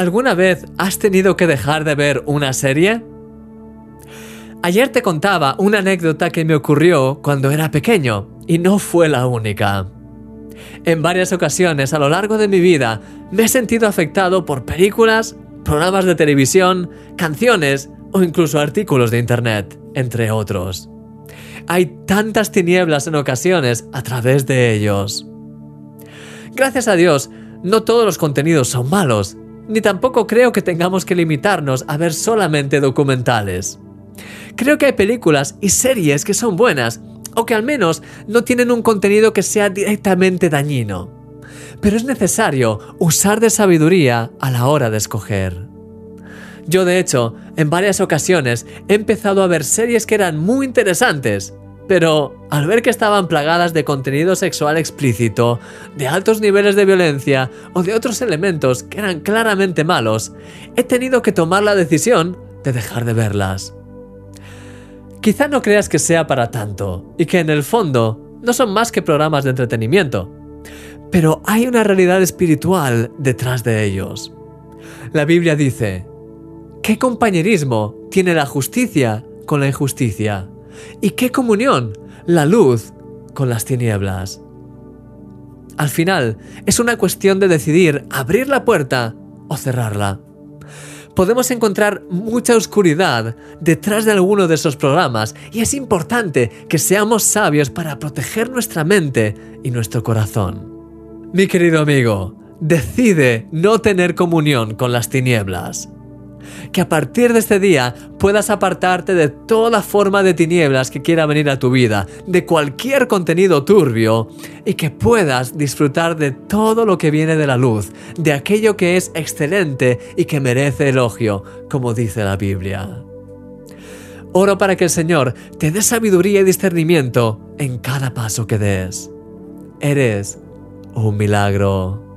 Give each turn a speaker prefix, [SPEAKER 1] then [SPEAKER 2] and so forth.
[SPEAKER 1] ¿Alguna vez has tenido que dejar de ver una serie? Ayer te contaba una anécdota que me ocurrió cuando era pequeño, y no fue la única. En varias ocasiones a lo largo de mi vida me he sentido afectado por películas, programas de televisión, canciones o incluso artículos de Internet, entre otros. Hay tantas tinieblas en ocasiones a través de ellos. Gracias a Dios, no todos los contenidos son malos, ni tampoco creo que tengamos que limitarnos a ver solamente documentales. Creo que hay películas y series que son buenas, o que al menos no tienen un contenido que sea directamente dañino. Pero es necesario usar de sabiduría a la hora de escoger. Yo de hecho, en varias ocasiones he empezado a ver series que eran muy interesantes, pero al ver que estaban plagadas de contenido sexual explícito, de altos niveles de violencia o de otros elementos que eran claramente malos, he tenido que tomar la decisión de dejar de verlas. Quizá no creas que sea para tanto, y que en el fondo no son más que programas de entretenimiento, pero hay una realidad espiritual detrás de ellos. La Biblia dice, ¿qué compañerismo tiene la justicia con la injusticia? ¿Y qué comunión la luz con las tinieblas? Al final, es una cuestión de decidir abrir la puerta o cerrarla. Podemos encontrar mucha oscuridad detrás de alguno de esos programas y es importante que seamos sabios para proteger nuestra mente y nuestro corazón. Mi querido amigo, decide no tener comunión con las tinieblas que a partir de este día puedas apartarte de toda forma de tinieblas que quiera venir a tu vida, de cualquier contenido turbio, y que puedas disfrutar de todo lo que viene de la luz, de aquello que es excelente y que merece elogio, como dice la Biblia. Oro para que el Señor te dé sabiduría y discernimiento en cada paso que des. Eres un milagro.